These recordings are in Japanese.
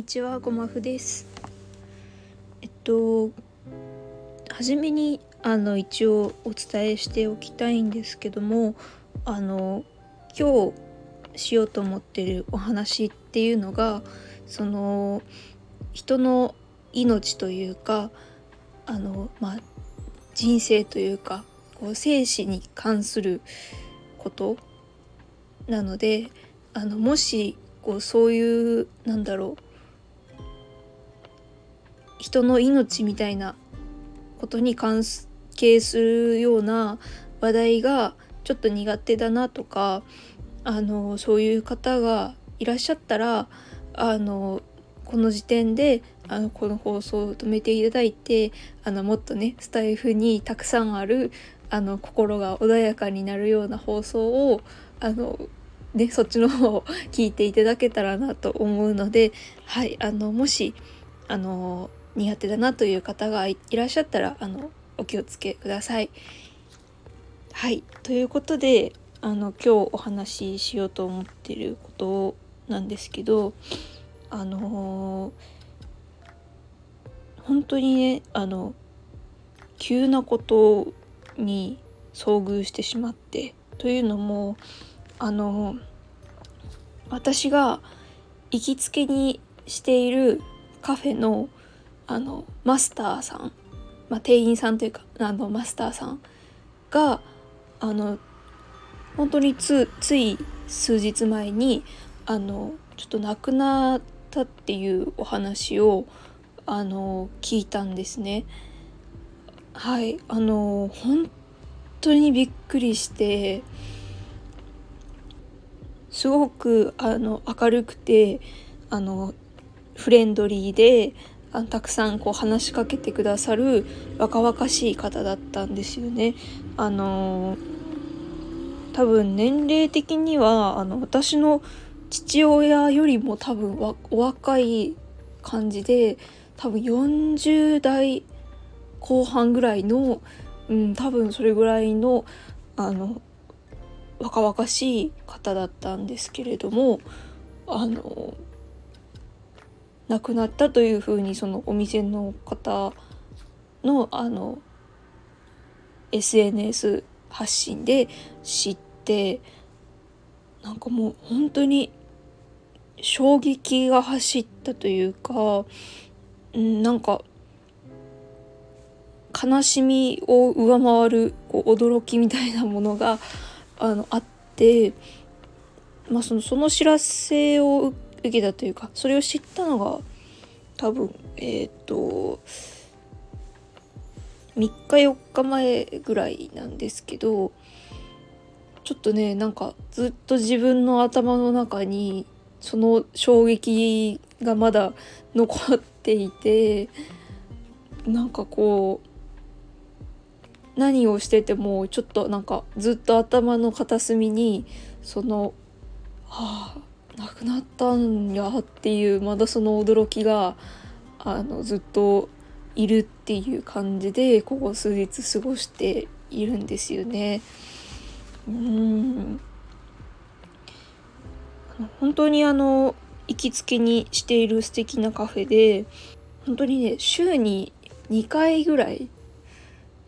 にちはごまふです。えっと初めにあの一応お伝えしておきたいんですけどもあの今日しようと思ってるお話っていうのがその人の命というかあのまあ人生というかこう生死に関することなのであのもしこうそういうなんだろう人の命みたいなことに関係するような話題がちょっと苦手だなとかあのそういう方がいらっしゃったらあのこの時点であのこの放送を止めていただいてあのもっとねスタイフにたくさんあるあの心が穏やかになるような放送をあのね、そっちの方を聞いていただけたらなと思うので、はい、あのもしあの苦手だなという方がいらっしゃったらあのお気をつけください。はいということであの今日お話ししようと思ってることなんですけどあの本当にねあの急なことに遭遇してしまってというのもあの私が行きつけにしているカフェのあのマスターさん、まあ、店員さんというかあのマスターさんがあの本当につつい数日前にあのちょっと亡くなったっていうお話をあの聞いたんですね。はいあの本当にびっくりしてすごくあの明るくてあのフレンドリーであのたくさんこう話しかけてくださる若々しい方だったんですよね。あの多分年齢的にはあの私の父親よりも多分お若い感じで多分40代後半ぐらいの、うん、多分それぐらいのあの若々しい方だったんですけれどもあの亡くなったというふうにそのお店の方のあの SNS 発信で知ってなんかもう本当に衝撃が走ったというか、なんか悲しみを上回るこう驚きみたいなものがあのあって、まあ、そのその知らせを受けたというかそれを知ったのが多分えっ、ー、と3日4日前ぐらいなんですけどちょっとねなんかずっと自分の頭の中にその衝撃がまだ残っていてなんかこう何をしててもちょっとなんかずっと頭の片隅にその「はあ亡くなったんや」っていうまだその驚きがあのずっといるっていう感じでここ数日過ごしているんですよね。うん本当にあの行きつけにしている素敵なカフェで本当にね週に2回ぐらい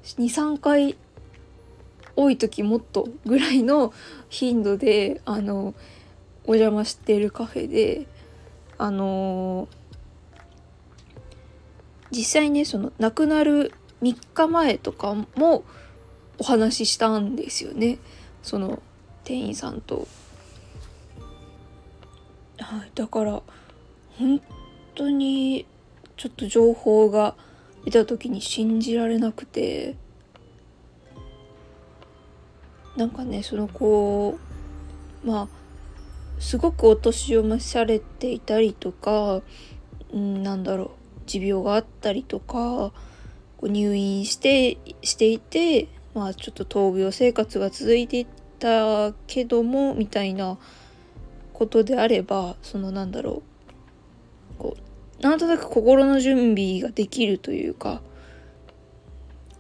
23回多い時もっとぐらいの頻度であのお邪魔しているカフェであの実際ねその亡くなる3日前とかもお話ししたんですよね。その店員さんと。はい、だから本当にちょっと情報が見た時に信じられなくて。なんかねその子まあすごくお年を召されていたりとか、うん、なんだろう持病があったりとか入院してしていてまあちょっと闘病生活が続いていたけどもみたいなことであればそのなんだろうこうなんとなく心の準備ができるというか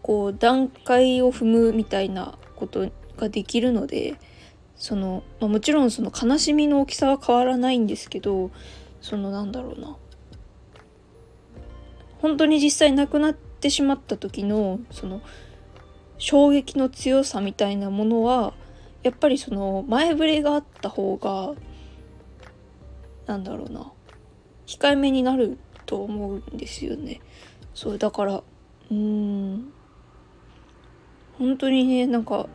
こう段階を踏むみたいなことができるのでその、まあ、もちろんその悲しみの大きさは変わらないんですけどそのなんだろうな。本当に実際亡くなってしまった時のその衝撃の強さみたいなものはやっぱりその前触れがあった方がなんだろうな。控えめになると思うんですよね。そうだからうん。本当にねなんか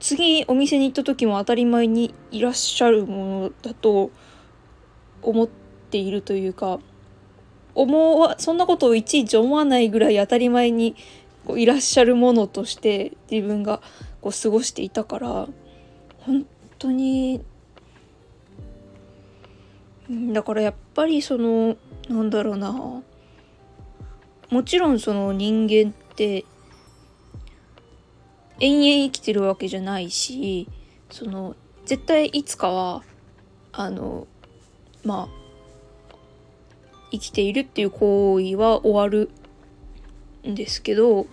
次お店に行った時も当たり前にいらっしゃるものだと思っているというか思わそんなことをいちいち思わないぐらい当たり前にこういらっしゃるものとして自分がこう過ごしていたから本当にだからやっぱりそのなんだろうな。もちろんその人間って延々生きてるわけじゃないしその絶対いつかはあのまあ生きているっていう行為は終わるんですけどっ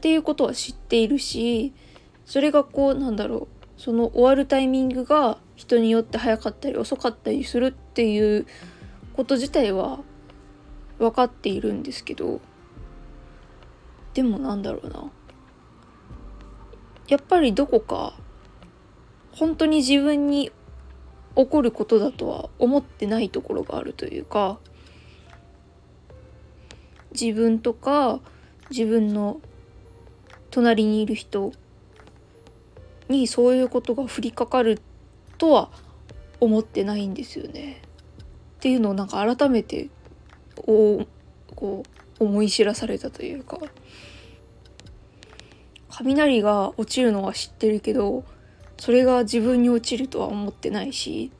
ていうことは知っているしそれがこうなんだろうその終わるタイミングが人によって早かったり遅かったりするっていうこと自体は分かっているんですけどでもなんだろうな。やっぱりどこか本当に自分に起こることだとは思ってないところがあるというか自分とか自分の隣にいる人にそういうことが降りかかるとは思ってないんですよね。っていうのをなんか改めておこう思い知らされたというか雷が落ちるのは知ってるけどそれが自分に落ちるとは思ってないし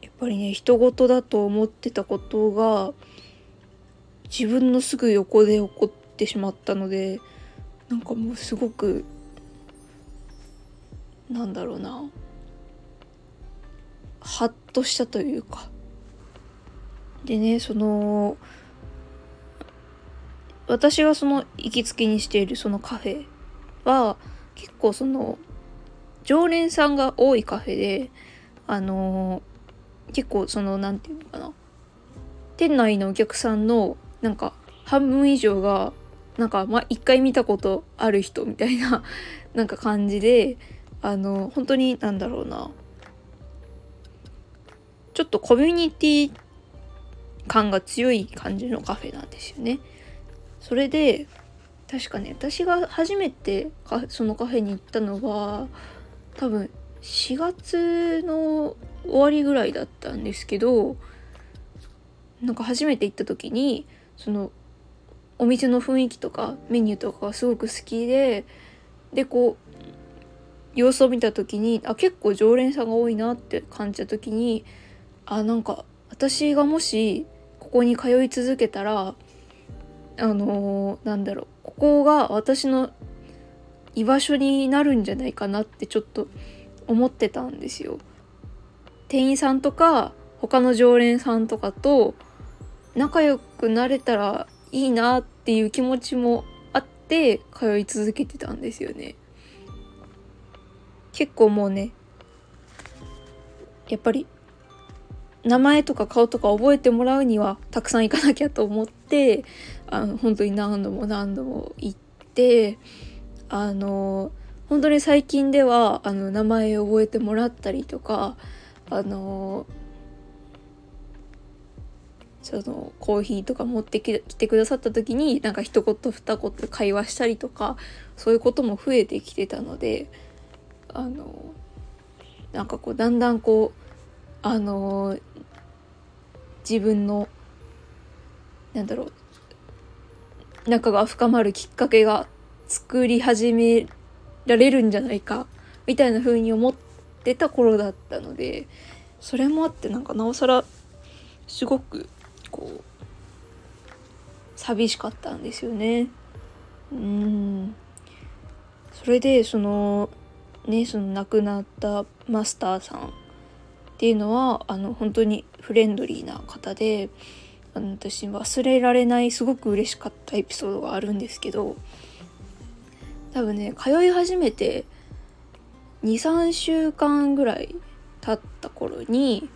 やっぱりね人事だと思ってたことが自分のすぐ横で起こってしまったのでなんかもうすごくなんだろうなハッとしたというか。でねその私がその行きつけにしているそのカフェは結構その常連さんが多いカフェであの結構その何て言うのかな店内のお客さんのなんか半分以上がなんかまあ一回見たことある人みたいな なんか感じであの本当になんだろうなちょっとコミュニティ感が強い感じのカフェなんですよね。それで確かね私が初めてかそのカフェに行ったのは多分4月の終わりぐらいだったんですけどなんか初めて行った時にそのお店の雰囲気とかメニューとかがすごく好きででこう様子を見た時にあ結構常連さんが多いなって感じた時にあなんか私がもしここに通い続けたらあのー、なんだろうここが私の居場所になるんじゃないかなってちょっと思ってたんですよ。店員さんとか他の常連さんとかと仲良くなれたらいいなっていう気持ちもあって通い続けてたんですよね。結構もうねやっぱり名前とか顔とか覚えてもらうにはたくさん行かなきゃと思ってあの本当に何度も何度も行ってあの本当に最近ではあの名前を覚えてもらったりとかあのそのコーヒーとか持ってきてくださった時になんか一言二言会話したりとかそういうことも増えてきてたのであのなんかこうだんだんこうあの自分のなんだろう仲が深まるきっかけが作り始められるんじゃないかみたいな風に思ってた頃だったのでそれもあってなんかなおさらすごくこう寂しかったんですよね。うんそれでそのねその亡くなったマスターさんっていうのはあの本当にフレンドリーな方で私忘れられないすごく嬉しかったエピソードがあるんですけど多分ね通い始めて23週間ぐらい経った頃に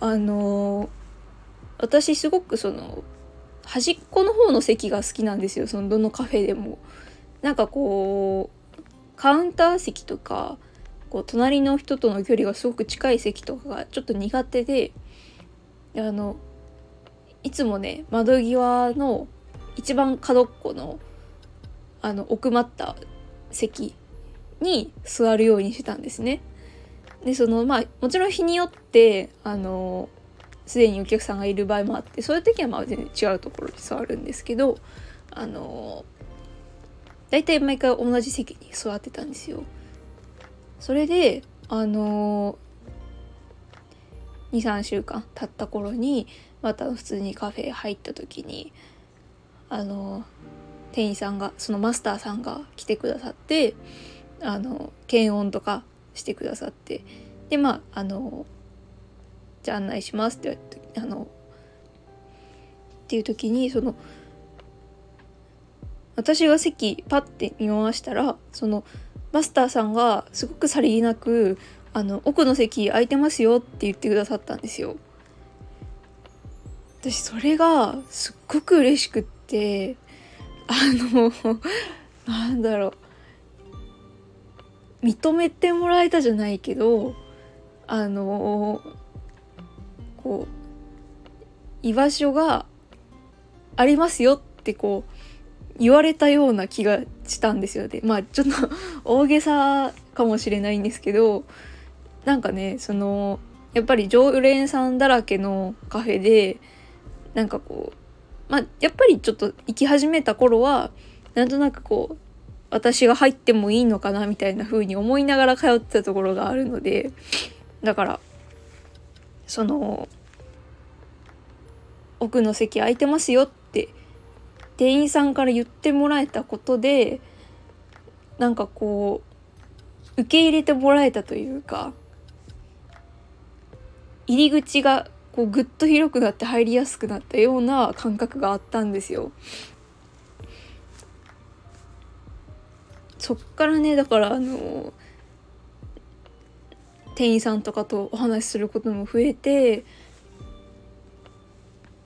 あの私すごくその端っこの方の席が好きなんですよそのどのカフェでも。なんかこうカウンター席とかこう隣の人との距離がすごく近い席とかがちょっと苦手であのいつもね窓際の一番角っこのあの奥まった席に座るようにしてたんですね。でそのまあもちろん日によってあのすでにお客さんがいる場合もあってそういう時はまあ全然違うところに座るんですけどあの大体毎回同じ席に座ってたんですよ。それであの23週間経った頃にまた普通にカフェ入った時にあの店員さんがそのマスターさんが来てくださってあの検温とかしてくださってでまああのじゃあ案内しますって言われてあのっていう時にその私が席パッて見回したらそのマスターさんがすごくさりげなく「あの奥の席空いてますよ」って言ってくださったんですよ。私それがすっごく嬉しくってあの なんだろう認めてもらえたじゃないけどあのこう居場所がありますよってこう言われたような気がしたんですよね。まあちょっと 大げさかもしれないんですけどなんかねそのやっぱり常連さんだらけのカフェでなんかこうまあやっぱりちょっと行き始めた頃はなんとなくこう私が入ってもいいのかなみたいな風に思いながら通ってたところがあるのでだからその奥の席空いてますよって店員さんから言ってもらえたことでなんかこう受け入れてもらえたというか入り口がこうぐっと広くなって入りやすくなったような感覚があったんですよ。そっからねだからあの店員さんとかとお話しすることも増えて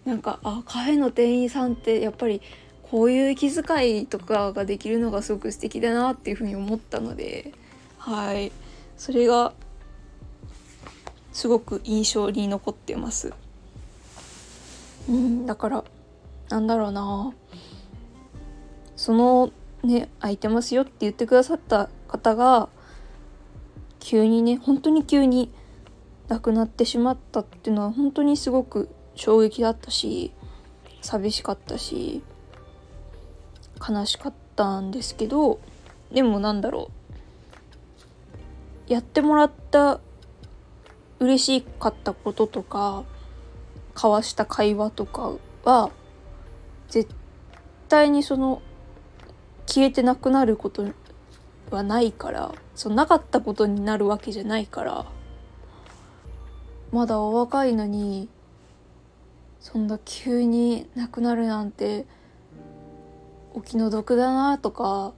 なんかあカフェの店員さんってやっぱりこういう気遣いとかができるのがすごく素敵だなっていうふうに思ったのではいそれがすごく印象に残ってます。うんだからなんだろうなそのね空いてますよって言ってくださった方が急にね本当に急に亡くなってしまったっていうのは本当にすごく衝撃だったし寂しかったし悲しかったんですけどでもなんだろうやってもらった嬉しかったこととか交わした会話とかは絶対にその消えてなくなることはないからそのなかったことになるわけじゃないからまだお若いのにそんな急に亡くなるなんてお気の毒だなとか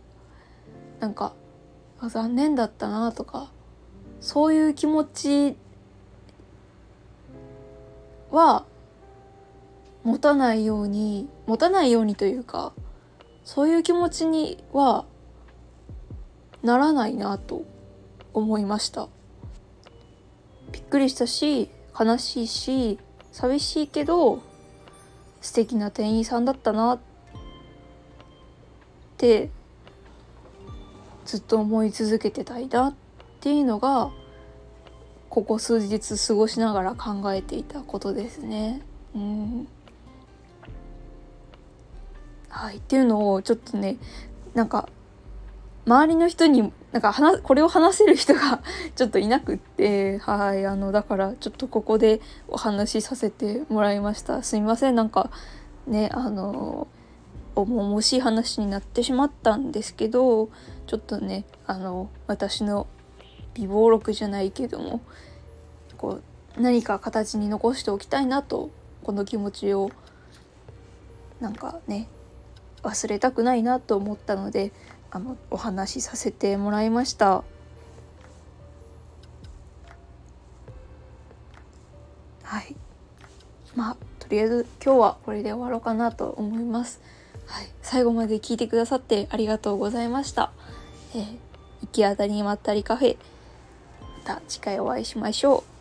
なんか残念だったなとかそういう気持ちは持たないように持たないようにというかそういう気持ちにはならないなと思いました。びっくりしたし悲しいし寂しいけど素敵な店員さんだったなってずっと思い続けてたいなっていうのがここ数日過ごしながら考えていたことですね。うん。はい、っていうのをちょっとねなんか周りの人になんか話これを話せる人が ちょっといなくってはい。あのだからちょっとここでお話しさせてもらいました。すみません。なんかねあの重々しい話になってしまったんですけどちょっとねあの私の備忘録じゃないけどもこう何か形に残しておきたいなとこの気持ちをなんかね忘れたくないなと思ったのであのお話しさせてもらいました。はいまあとりあえず今日はこれで終わろうかなと思います。はい、最後まで聞いてくださってありがとうございました。えー、行き当たりまったりカフェた次回お会いしましょう。